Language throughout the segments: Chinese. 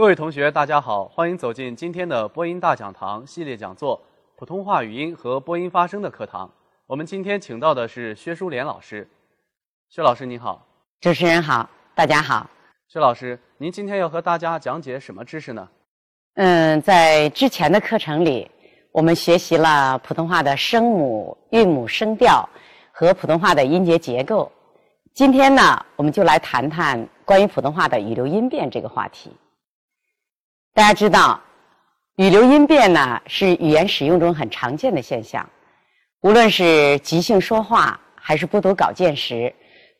各位同学，大家好，欢迎走进今天的播音大讲堂系列讲座《普通话语音和播音发声》的课堂。我们今天请到的是薛淑莲老师。薛老师您好，主持人好，大家好。薛老师，您今天要和大家讲解什么知识呢？嗯，在之前的课程里，我们学习了普通话的声母、韵母、声调和普通话的音节结构。今天呢，我们就来谈谈关于普通话的语流音变这个话题。大家知道，语流音变呢是语言使用中很常见的现象。无论是即兴说话，还是播读稿件时，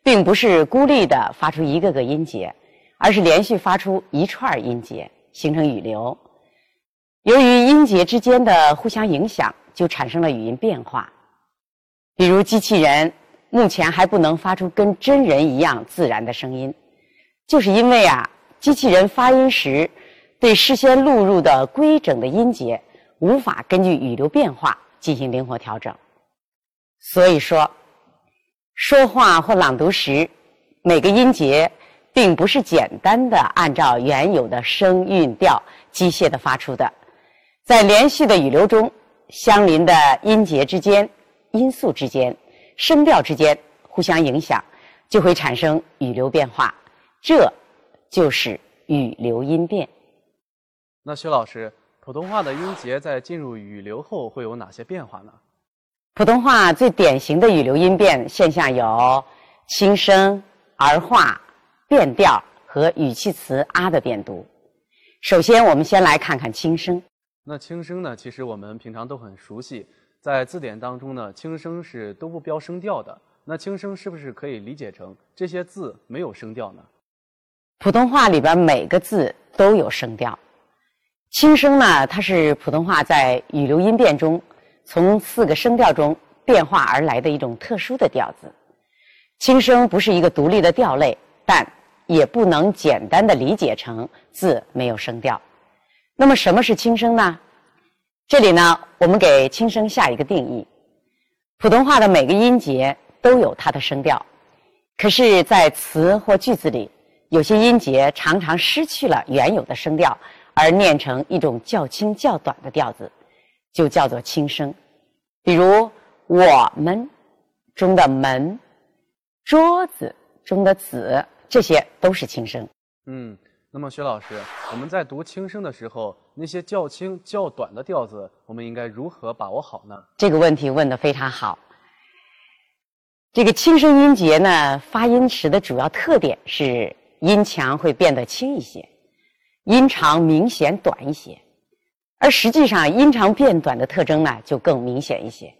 并不是孤立的发出一个个音节，而是连续发出一串音节，形成语流。由于音节之间的互相影响，就产生了语音变化。比如，机器人目前还不能发出跟真人一样自然的声音，就是因为啊，机器人发音时。对事先录入的规整的音节，无法根据语流变化进行灵活调整。所以说，说话或朗读时，每个音节并不是简单的按照原有的声韵调机械的发出的，在连续的语流中，相邻的音节之间、音素之间、声调之间互相影响，就会产生语流变化，这就是语流音变。那薛老师，普通话的音节在进入语流后会有哪些变化呢？普通话最典型的语流音变现象有轻声、儿化、变调和语气词“啊”的变读。首先，我们先来看看轻声。那轻声呢？其实我们平常都很熟悉，在字典当中呢，轻声是都不标声调的。那轻声是不是可以理解成这些字没有声调呢？普通话里边每个字都有声调。轻声呢，它是普通话在语流音变中从四个声调中变化而来的一种特殊的调子。轻声不是一个独立的调类，但也不能简单的理解成字没有声调。那么什么是轻声呢？这里呢，我们给轻声下一个定义：普通话的每个音节都有它的声调，可是，在词或句子里，有些音节常常失去了原有的声调。而念成一种较轻较短的调子，就叫做轻声。比如“我们”中的“门”，“桌子”中的“子”，这些都是轻声。嗯，那么薛老师，我们在读轻声的时候，那些较轻较短的调子，我们应该如何把握好呢？这个问题问得非常好。这个轻声音节呢，发音时的主要特点是音强会变得轻一些。音长明显短一些，而实际上音长变短的特征呢就更明显一些。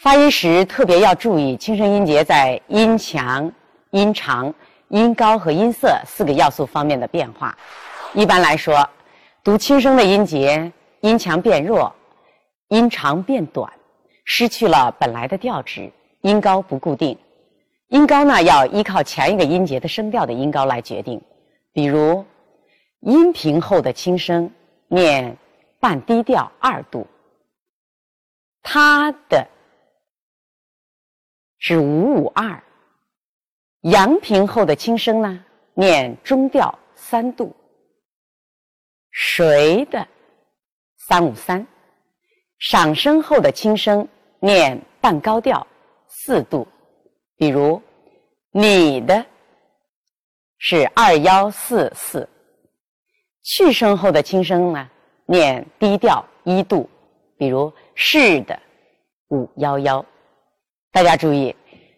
发音时特别要注意轻声音节在音强、音长、音高和音色四个要素方面的变化。一般来说，读轻声的音节，音强变弱，音长变短，失去了本来的调值，音高不固定。音高呢要依靠前一个音节的声调的音高来决定，比如。阴平后的轻声念半低调二度，他的是五五二。阳平后的轻声呢念中调三度，谁的三五三。上声后的轻声念半高调四度，比如你的是二幺四四。去声后的轻声呢，念低调一度，比如是的五幺幺。大家注意，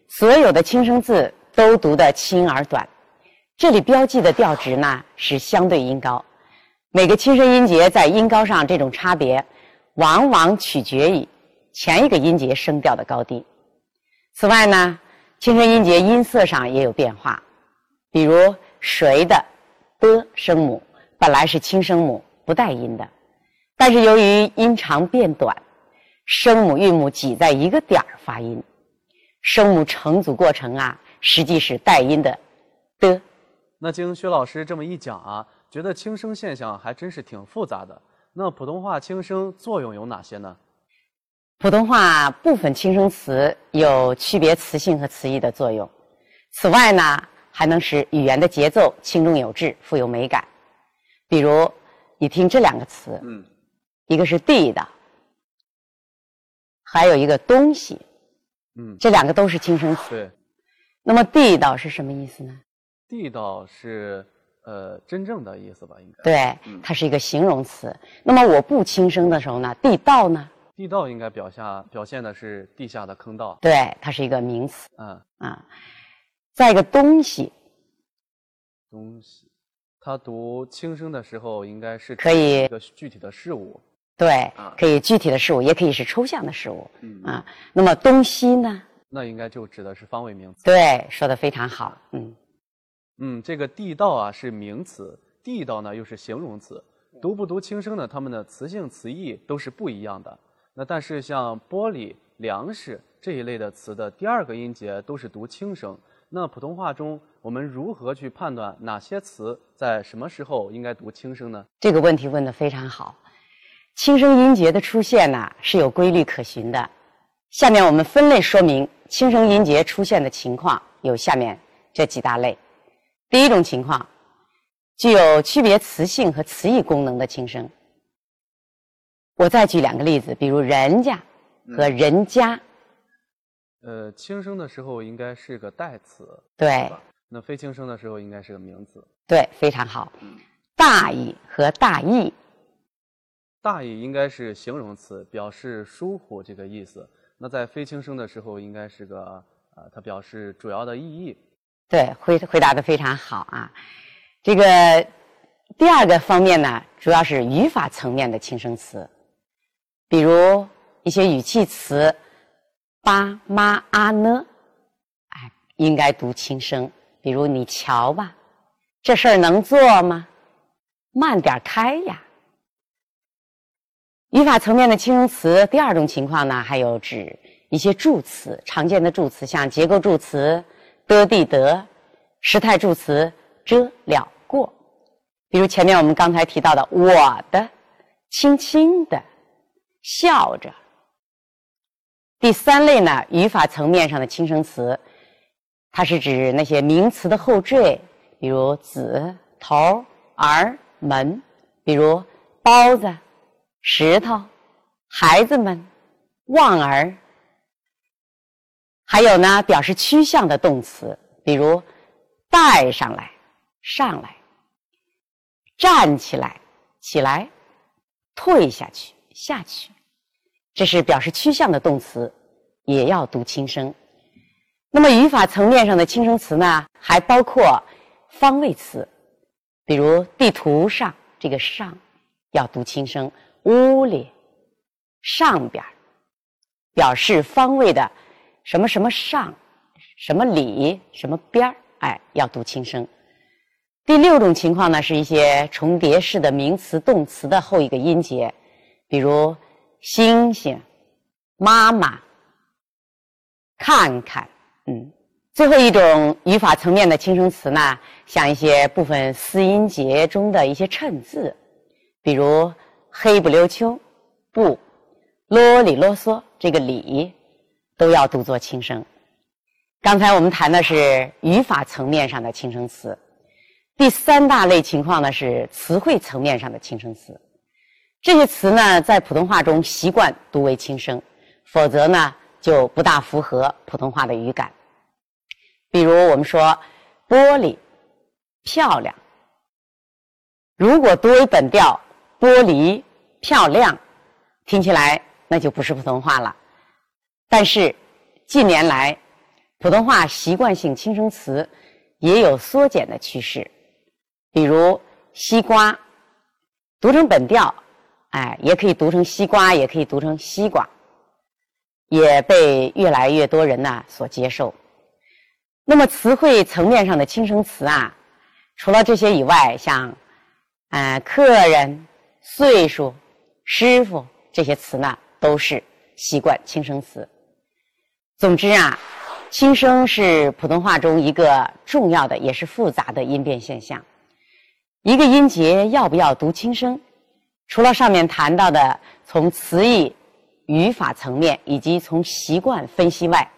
所有的轻声字都读得轻而短。这里标记的调值呢是相对音高，每个轻声音节在音高上这种差别，往往取决于前一个音节声调的高低。此外呢，轻声音节音色上也有变化，比如谁的的声母。本来是轻声母不带音的，但是由于音长变短，声母韵母挤在一个点儿发音，声母成组过程啊，实际是带音的的。那经薛老师这么一讲啊，觉得轻声现象还真是挺复杂的。那普通话轻声作用有哪些呢？普通话部分轻声词有区别词性和词义的作用，此外呢，还能使语言的节奏轻重有致，富有美感。比如，你听这两个词，嗯一个是地道，还有一个东西，嗯，这两个都是轻声词。对，那么地道是什么意思呢？地道是呃真正的意思吧？应该。对，它是一个形容词。那么我不轻声的时候呢，地道呢？地道应该表下表现的是地下的坑道。对，它是一个名词嗯，啊。再一个东西，东西，它读轻声的时候，应该是可以一个具体的事物。对啊，可以具体的事物，也可以是抽象的事物嗯，啊。那么东西呢？那应该就指的是方位名词。对，说的非常好，嗯。嗯，这个地道啊是名词，地道呢又是形容词。读不读轻声呢？它们的词性词义都是不一样的。那但是像玻璃、粮食这一类的词的第二个音节都是读轻声。那普通话中我们如何去判断哪些词在什么时候应该读轻声呢？这个问题问得非常好。轻声音节的出现呢是有规律可循的。下面我们分类说明轻声音节出现的情况，有下面这几大类。第一种情况，具有区别词性和词义功能的轻声。我再举两个例子，比如人家和人家，呃，轻声的时候应该是个代词，对？那非轻声的时候应该是个名词。对，非常好。大意和大意，大意应该是形容词，表示疏忽这个意思。那在非轻声的时候，应该是个呃，它表示主要的意义。对，回回答的非常好啊。这个第二个方面呢，主要是语法层面的轻声词，比如一些语气词，爸妈啊呢，哎，应该读轻声。比如你瞧吧，这事儿能做吗？慢点开呀。语法层面的轻声词，第二种情况呢，还有指一些助词，常见的助词，像结构助词的、地、得，时态助词遮、了、过。比如前面我们刚才提到的“我的”、“轻轻的”、“笑着”。第三类呢，语法层面上的轻声词，它是指那些名词的后缀，比如子、头、儿、门，比如包子、石头、孩子们、望儿。还有呢，表示趋向的动词，比如带上来、上来、站起来、起来、退下去、下去，这是表示趋向的动词，也要读轻声。那么语法层面上的轻声词呢，还包括方位词，比如地图上这个“上”要读轻声，屋里、上边，表示方位的什么什么上、什么里、什么边儿，哎，要读轻声。第六种情况呢，是一些重叠式的名词、动词的后一个音节，比如星星、妈妈、看看。嗯，最后一种语法层面的轻声词呢，像一些部分四音节中的一些衬字，比如黑不溜秋、不、啰里啰嗦，这个里都要读作轻声。刚才我们谈的是语法层面上的轻声词，第三大类情况呢是词汇层面上的轻声词。这些词呢，在普通话中习惯读为轻声，否则呢就不大符合普通话的语感。比如我们说玻璃漂亮，如果读为本调，玻璃漂亮，听起来那就不是普通话了。但是近年来，普通话习惯性轻声词也有缩减的趋势，比如西瓜读成本调，哎，也可以读成西瓜，也可以读成西瓜，也被越来越多人呢所接受。那么词汇层面上的轻声词啊，除了这些以外，像呃客人、岁数、师傅这些词呢，都是习惯轻声词。总之啊，轻声是普通话中一个重要的也是复杂的音变现象。一个音节要不要读轻声，除了上面谈到的从词义、语法层面以及从习惯分析外，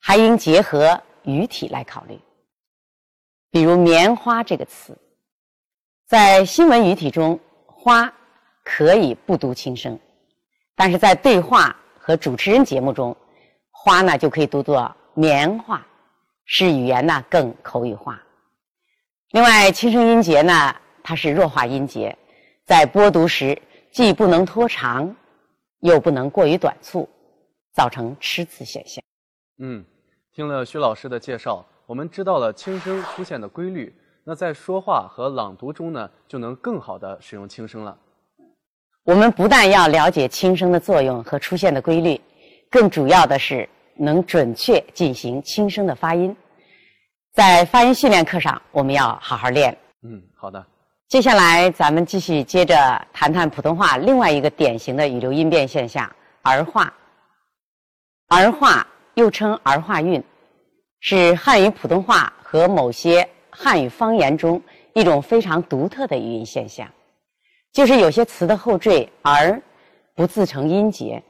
还应结合。语体来考虑，比如“棉花”这个词，在新闻语体中，花可以不读轻声，但是在对话和主持人节目中，花呢就可以读作棉花，使语言呢更口语化。另外，轻声音节呢，它是弱化音节，在播读时既不能拖长，又不能过于短促，造成吃字现象。嗯，听了徐老师的介绍，我们知道了轻声出现的规律。那在说话和朗读中呢，就能更好的使用轻声了。我们不但要了解轻声的作用和出现的规律，更主要的是能准确进行轻声的发音。在发音训练课上，我们要好好练。嗯，好的。接下来，咱们继续接着谈谈普通话另外一个典型的语流音变现象——儿化。儿化又称儿化韵，是汉语普通话和某些汉语方言中一种非常独特的语音现象，就是有些词的后缀“儿”不自成音节，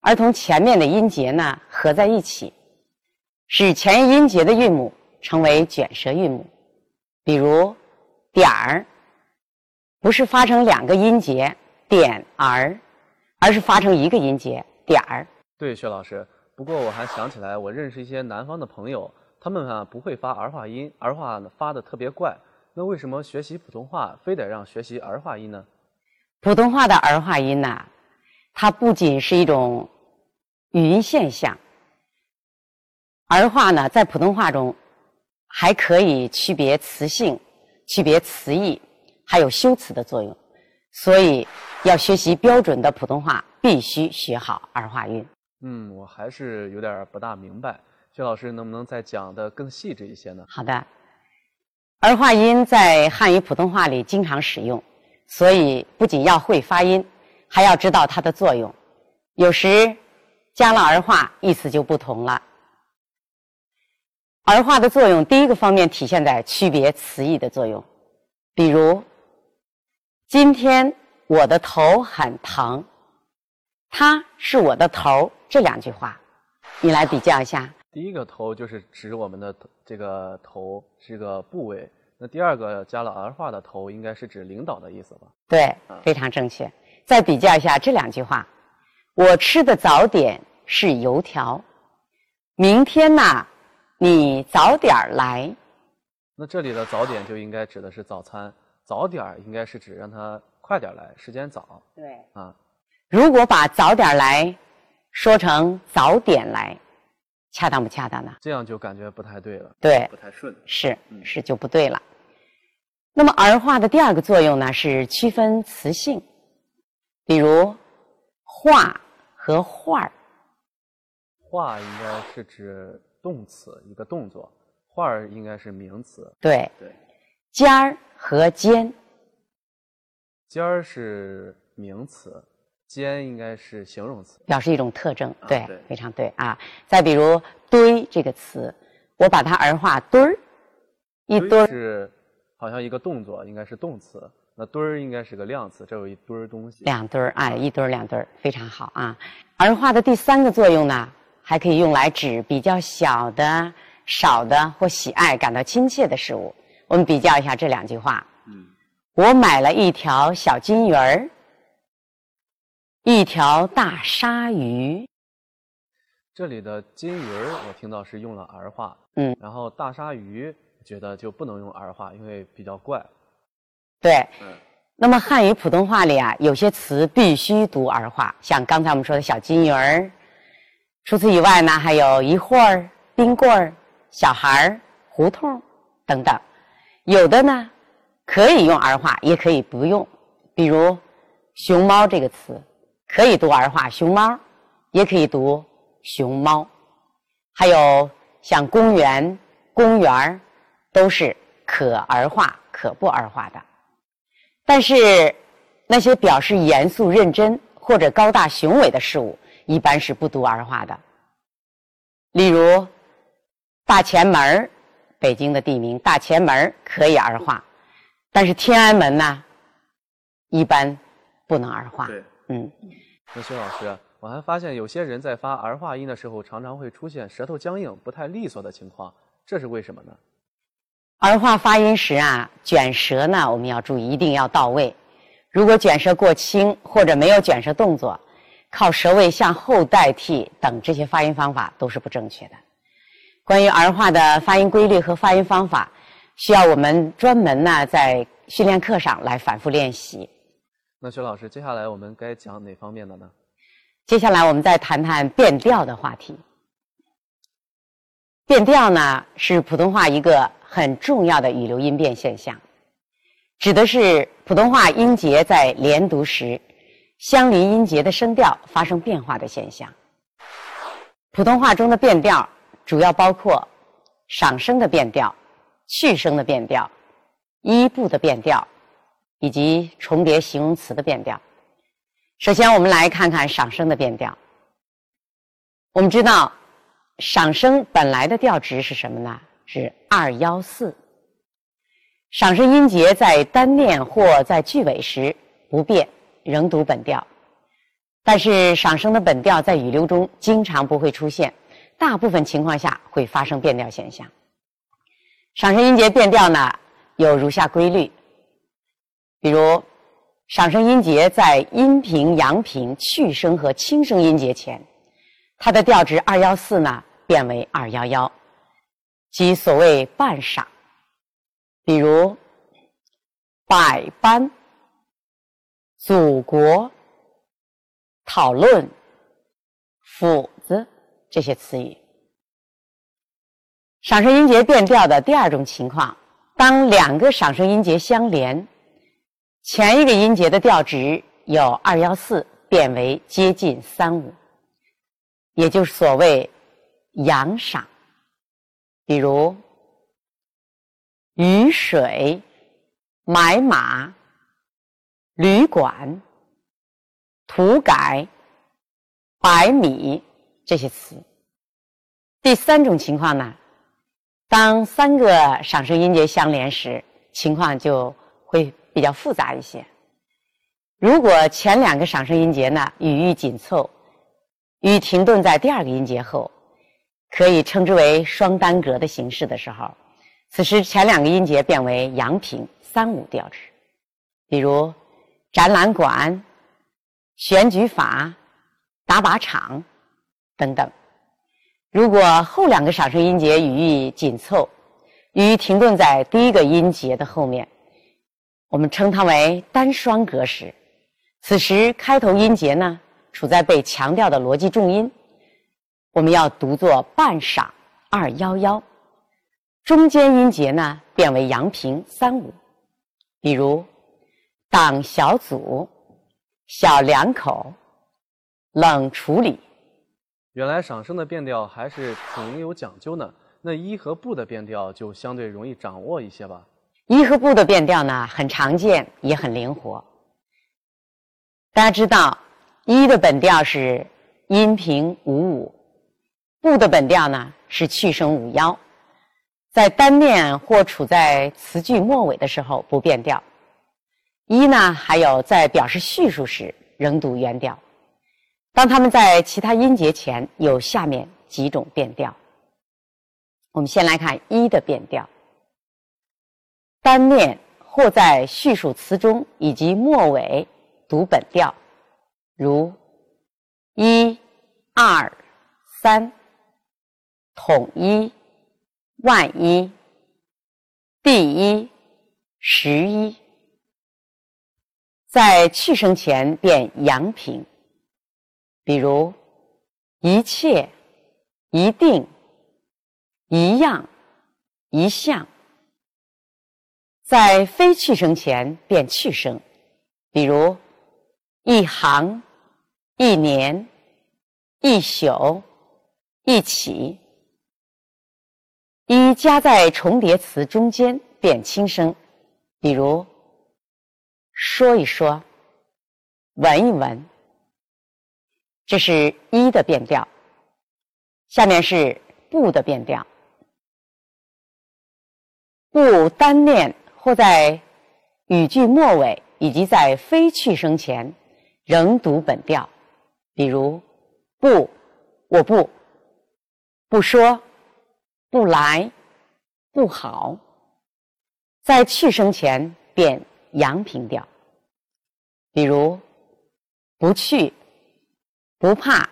而同前面的音节呢合在一起，使前音节的韵母成为卷舌韵母。比如“点儿”，不是发成两个音节“点儿”，而是发成一个音节“点儿”。对，薛老师。不过我还想起来，我认识一些南方的朋友。他们啊不会发儿化音，儿化发的特别怪。那为什么学习普通话非得让学习儿化音呢？普通话的儿化音呢，它不仅是一种语音现象，儿化呢在普通话中还可以区别词性、区别词义，还有修辞的作用。所以要学习标准的普通话，必须学好儿化音。嗯，我还是有点不大明白。薛老师能不能再讲的更细致一些呢？好的，儿化音在汉语普通话里经常使用，所以不仅要会发音，还要知道它的作用。有时加了儿化，意思就不同了。儿化的作用，第一个方面体现在区别词义的作用，比如“今天我的头很疼”，“他是我的头”这两句话，你来比较一下。第一个头就是指我们的这个头是个部位，那第二个加了儿化的头，应该是指领导的意思吧？对，非常正确。再比较一下这两句话：我吃的早点是油条，明天呐，你早点来。那这里的早点就应该指的是早餐，早点应该是指让他快点来，时间早。对。啊，如果把早点来说成早点来。恰当不恰当呢？这样就感觉不太对了，对，不太顺，是是就不对了。那么儿化的第二个作用呢，是区分词性，比如画和画儿。画应该是指动词，一个动作；画儿应该是名词。对对，尖儿和尖，尖儿是名词。尖应该是形容词，表示一种特征，对，非常对啊。再比如“堆”这个词，我把它儿化“堆儿”，一堆儿是好像一个动作，应该是动词。那“堆儿”应该是个量词，这有一堆儿东西。两堆儿，哎，一堆儿两堆儿，非常好啊。儿化的第三个作用呢，还可以用来指比较小的、少的或喜爱、感到亲切的事物。我们比较一下这两句话。嗯，我买了一条小金鱼儿。一条大鲨鱼。这里的金鱼儿，我听到是用了儿化。嗯。然后大鲨鱼，觉得就不能用儿化，因为比较怪。对。嗯。那么汉语普通话里啊，有些词必须读儿化，像刚才我们说的小金鱼儿。除此以外呢，还有一会儿、冰棍儿、小孩儿、胡同等等。有的呢，可以用儿化，也可以不用。比如“熊猫”这个词。可以读儿化，熊猫，也可以读熊猫，还有像公园、公园儿，都是可儿化可不儿化的。但是那些表示严肃认真或者高大雄伟的事物，一般是不读儿化的。例如大前门儿，北京的地名大前门儿可以儿化，但是天安门呢，一般不能儿化。对嗯，那薛老师，我还发现有些人在发儿化音的时候，常常会出现舌头僵硬、不太利索的情况，这是为什么呢？儿化发音时啊，卷舌呢，我们要注意，一定要到位。如果卷舌过轻或者没有卷舌动作，靠舌位向后代替等这些发音方法都是不正确的。关于儿化的发音规律和发音方法，需要我们专门呢在训练课上来反复练习。那薛老师，接下来我们该讲哪方面的呢？接下来我们再谈谈变调的话题。变调呢是普通话一个很重要的语流音变现象，指的是普通话音节在连读时，相邻音节的声调发生变化的现象。普通话中的变调主要包括赏声的变调、去声的变调、一部的变调，以及重叠形容词的变调。首先，我们来看看赏声的变调。我们知道。赏声本来的调值是什么呢？是二幺四。赏声音节在单念或在句尾时不变，仍读本调。但是赏声的本调在语流中经常不会出现，大部分情况下会发生变调现象。赏声音节变调呢有如下规律：比如，赏声音节在阴平、阳平、去声和轻声音节前，它的调值二幺四呢。变为二幺幺，即所谓半赏。比如百般、祖国、讨论、斧子这些词语。赏声音节变调的第二种情况，当两个赏声音节相连，前一个音节的调值由二幺四变为接近三五，也就是所谓。阳赏，比如雨水、买马、旅馆、土改、百米这些词。第三种情况呢，当三个赏声音节相连时，情况就会比较复杂一些。如果前两个赏声音节呢语域紧凑，语停顿在第二个音节后。可以称之为双单格的形式的时候，此时前两个音节变为阳平三五调值，比如展览馆、选举法、打靶场等等。如果后两个赏声音节语义紧凑，语停顿在第一个音节的后面，我们称它为单双格时，此时开头音节呢处在被强调的逻辑重音。我们要读作半晌二幺幺，中间音节呢变为阳平三五，比如党小组、小两口、冷处理。原来赏声的变调还是挺有讲究呢。那一和不的变调就相对容易掌握一些吧。一和不的变调呢很常见，也很灵活。大家知道，一的本调是阴平五五。不的本调呢是去声五幺，在单念或处在词句末尾的时候不变调。一呢还有在表示叙述时仍读原调。当他们在其他音节前有下面几种变调。我们先来看一的变调。单念或在叙述词中以及末尾读本调，如一、二、三。统一、万一、第一、十一，在去声前变阳平，比如一切、一定、一样、一项；在非去声前变去声，比如一行、一年、一宿、一起。一加在重叠词中间变轻声，比如说一说、闻一闻，这是一的变调。下面是不的变调，不单念或在语句末尾以及在非去声前仍读本调，比如不，我不，不说。不来，不好，在去声前变阳平调，比如不去、不怕、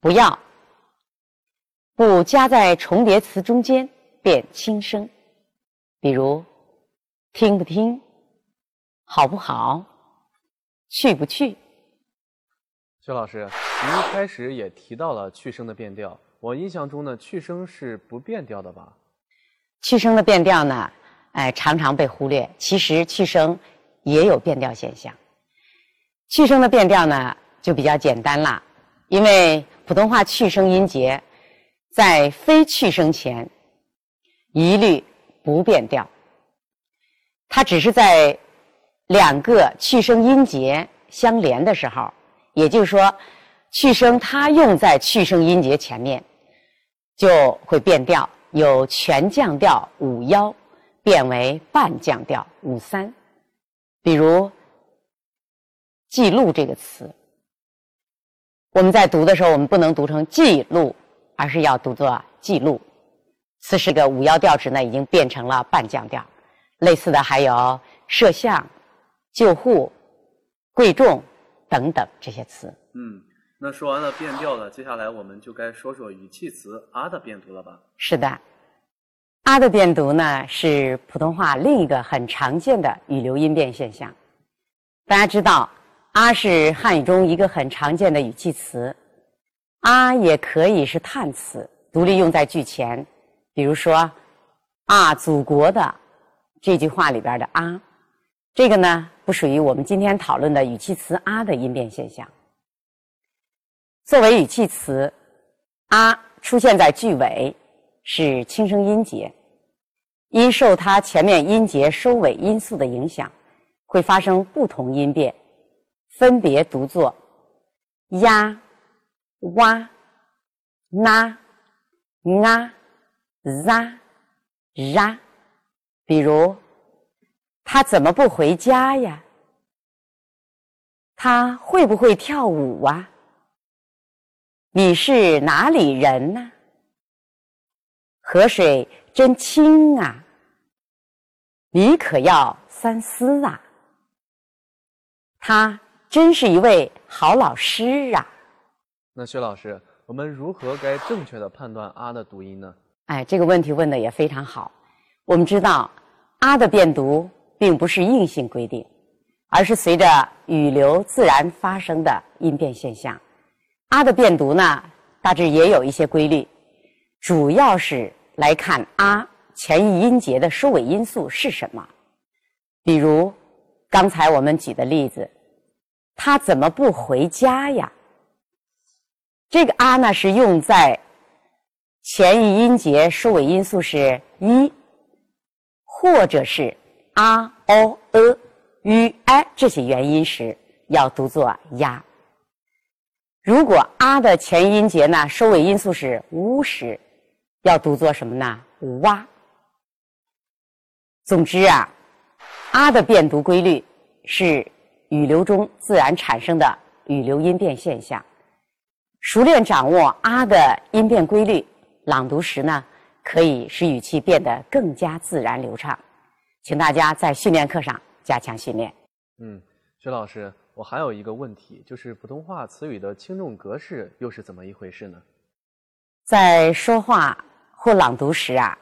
不要。不加在重叠词中间变轻声，比如听不听、好不好、去不去。薛老师，您一开始也提到了去声的变调，我印象中呢，去声是不变调的吧？去声的变调呢，哎，常常被忽略。其实去声也有变调现象。去声的变调呢，就比较简单了，因为普通话去声音节。在非去声前，一律不变调。它只是在两个去声音节相连的时候，也就是说，去声它用在去声音节前面，就会变调，有全降调五幺变为半降调五三。比如“记录”这个词，我们在读的时候，我们不能读成“记录”。而是要读作记录，此时个五幺调值呢，已经变成了半降调。类似的还有摄像、救护、贵重等等这些词。嗯，那说完了变调了，接下来我们就该说说语气词“啊”的变读了吧？是的，“啊”的变读呢，是普通话另一个很常见的语流音变现象。大家知道，“啊”是汉语中一个很常见的语气词。啊，也可以是叹词，独立用在句前。比如说，“啊，祖国的”这句话里边的“啊”，这个呢不属于我们今天讨论的语气词“啊”的音变现象。作为语气词，“啊”出现在句尾是轻声音节，因受它前面音节收尾因素的影响，会发生不同音变，分别读作“呀”。哇、那、啊、ra、ra，比如他怎么不回家呀？他会不会跳舞啊？你是哪里人呢？河水真轻啊！你可要三思啊！他真是一位好老师啊！那薛老师，我们如何该正确的判断“啊”的读音呢？哎，这个问题问的也非常好。我们知道，“啊”的变读并不是硬性规定，而是随着语流自然发生的音变现象。“啊”的变读呢，大致也有一些规律，主要是来看“啊”前一音节的收尾因素是什么。比如刚才我们举的例子，“他怎么不回家呀？”这个啊呢是用在前一音节收尾因素是一，或者是啊、o、呃、u、i 这些元音时，要读作呀。如果啊的前音节呢收尾因素是乌时，要读作什么呢？哇。总之啊，啊的变读规律是语流中自然产生的语流音变现象。熟练掌握“啊”的音变规律，朗读时呢，可以使语气变得更加自然流畅。请大家在训练课上加强训练。嗯，薛老师，我还有一个问题，就是普通话词语的轻重格式又是怎么一回事呢？在说话或朗读时啊，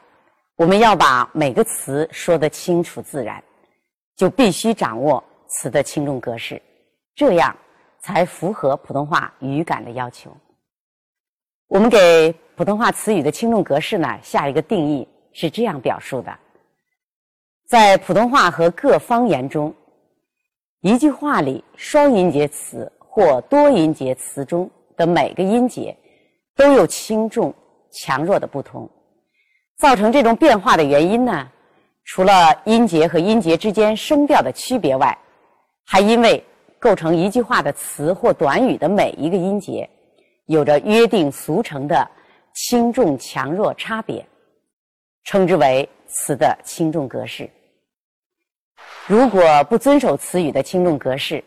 我们要把每个词说得清楚自然，就必须掌握词的轻重格式，这样。才符合普通话语感的要求。我们给普通话词语的轻重格式呢下一个定义是这样表述的：在普通话和各方言中，一句话里双音节词或多音节词中的每个音节都有轻重强弱的不同。造成这种变化的原因呢，除了音节和音节之间声调的区别外，还因为。构成一句话的词或短语的每一个音节，有着约定俗成的轻重强弱差别，称之为词的轻重格式。如果不遵守词语的轻重格式，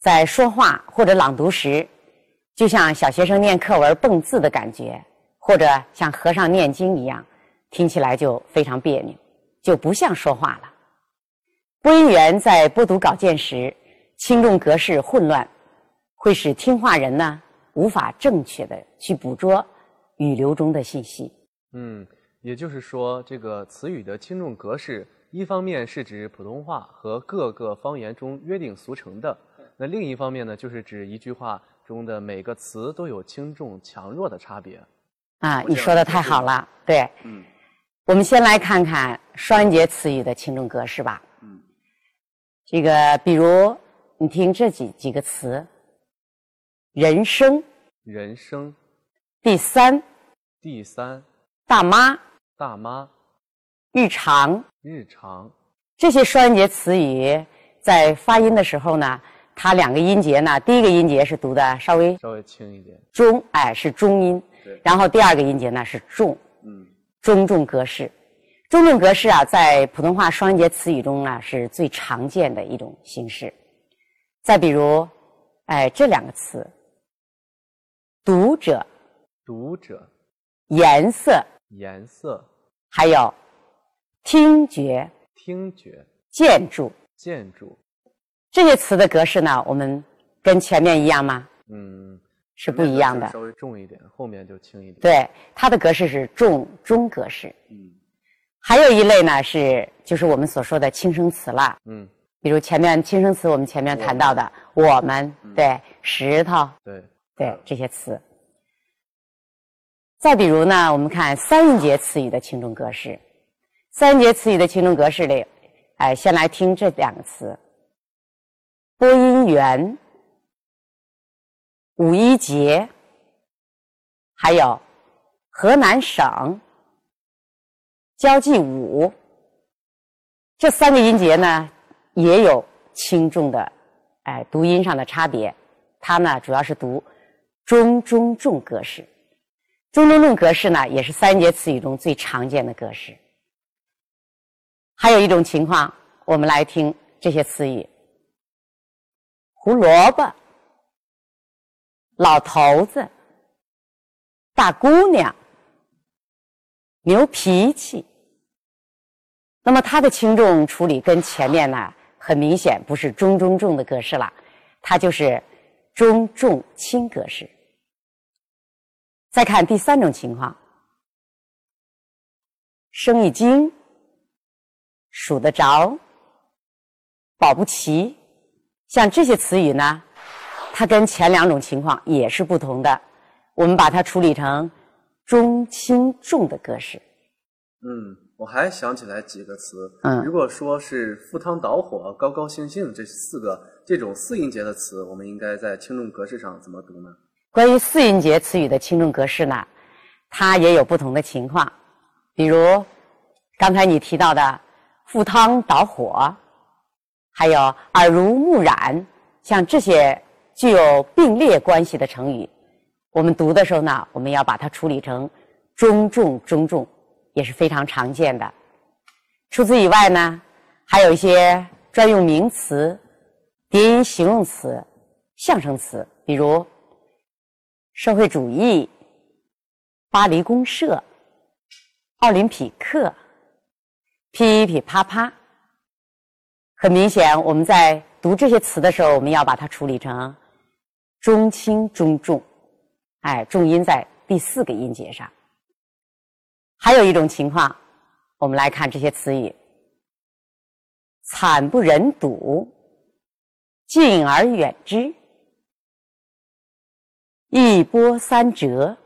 在说话或者朗读时，就像小学生念课文蹦字的感觉，或者像和尚念经一样，听起来就非常别扭。就不像说话了。播音员在播读稿件时，轻重格式混乱，会使听话人呢无法正确的去捕捉语流中的信息。嗯，也就是说，这个词语的轻重格式，一方面是指普通话和各个方言中约定俗成的，那另一方面呢，就是指一句话中的每个词都有轻重强弱的差别。啊，你说的太好了，对。嗯，我们先来看看双音节词语的轻重格式吧。嗯，这个比如你听这几几个词：人生、人生、第三、第三、大妈、大妈、日常，日常。这些双音节词语在发音的时候呢，它两个音节呢，第一个音节是读的稍微稍微轻一点。中，哎，是中音。对然后第二个音节呢是重，嗯中重格式。中重格式啊，在普通话双音节词语中啊是最常见的一种形式。再比如，哎，这两个词：读者、读者、颜色，颜色、还有听觉、听觉、建筑建筑。这些词的格式呢，我们跟前面一样吗？嗯，是不一样的。稍微重一点，后面就轻一点。对，它的格式是重中格式。嗯还有一类呢是就是我们所说的轻声词了，嗯，比如前面轻声词我们前面谈到的我们，对，石头，对，对这些词。再比如呢，我们看三音节词语的轻重格式。三音节词语的轻重格式里，哎，先来听这两个词：播音员、五一节，还有河南省交际舞。这三个音节呢，也有轻重的，哎，读音上的差别。它呢，主要是读中中重格式。中中重格式呢，也是三节词语中最常见的格式。还有一种情况，我们来听这些词语：胡萝卜、老头子、大姑娘、牛脾气。那么它的轻重处理跟前面呢，很明显不是中中重的格式了，它就是中重轻格式。再看第三种情况，生意经、数得着、保不齐，像这些词语呢，它跟前两种情况也是不同的。我们把它处理成中轻重的格式。嗯，我还想起来几个词。嗯如果说是赴汤蹈火、高高兴兴这四个这种四音节的词，我们应该在轻重格式上怎么读呢？关于四音节词语的轻重格式呢，它也有不同的情况。比如刚才你提到的赴汤蹈火，还有耳濡目染，像这些具有并列关系的成语，我们读的时候呢，我们要把它处理成中重中重，也是非常常见的。除此以外呢，还有一些专用名词、叠音形容词、象声词，比如社会主义、巴黎公社、奥林匹克、噼噼啪啪。很明显，我们在读这些词的时候，我们要把它处理成中轻中重，哎，重音在第四个音节上。还有一种情况，我们来看这些词语：惨不忍睹、敬而远之。一波三折，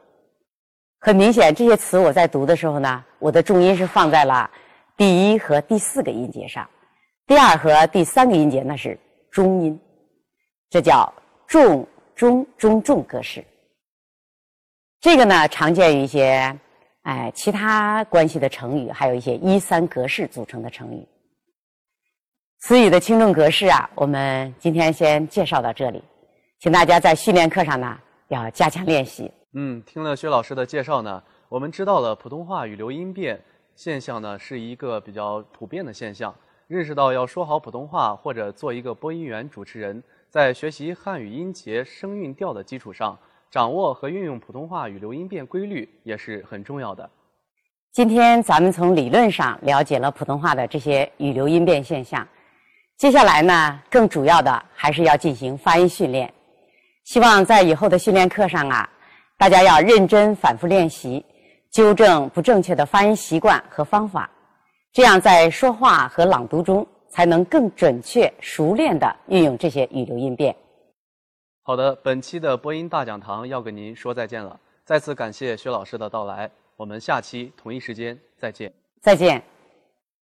很明显，这些词我在读的时候呢，我的重音是放在了第一和第四个音节上，第二和第三个音节那是中音，这叫重中中重格式。这个呢，常见于一些哎其他关系的成语，还有一些一三格式组成的成语。词语的轻重格式啊，我们今天先介绍到这里，请大家在训练课上呢要加强练习。嗯，听了薛老师的介绍呢，我们知道了普通话语流音变现象呢是一个比较普遍的现象，认识到要说好普通话或者做一个播音员、主持人，在学习汉语音节、声韵调的基础上，掌握和运用普通话语流音变规律也是很重要的。今天咱们从理论上了解了普通话的这些语流音变现象，接下来呢，更主要的还是要进行发音训练。希望在以后的训练课上啊，大家要认真反复练习，纠正不正确的发音习惯和方法，这样在说话和朗读中才能更准确、熟练的运用这些语流音变。好的，本期的播音大讲堂要跟您说再见了，再次感谢薛老师的到来。我们下期同一时间再见。再见。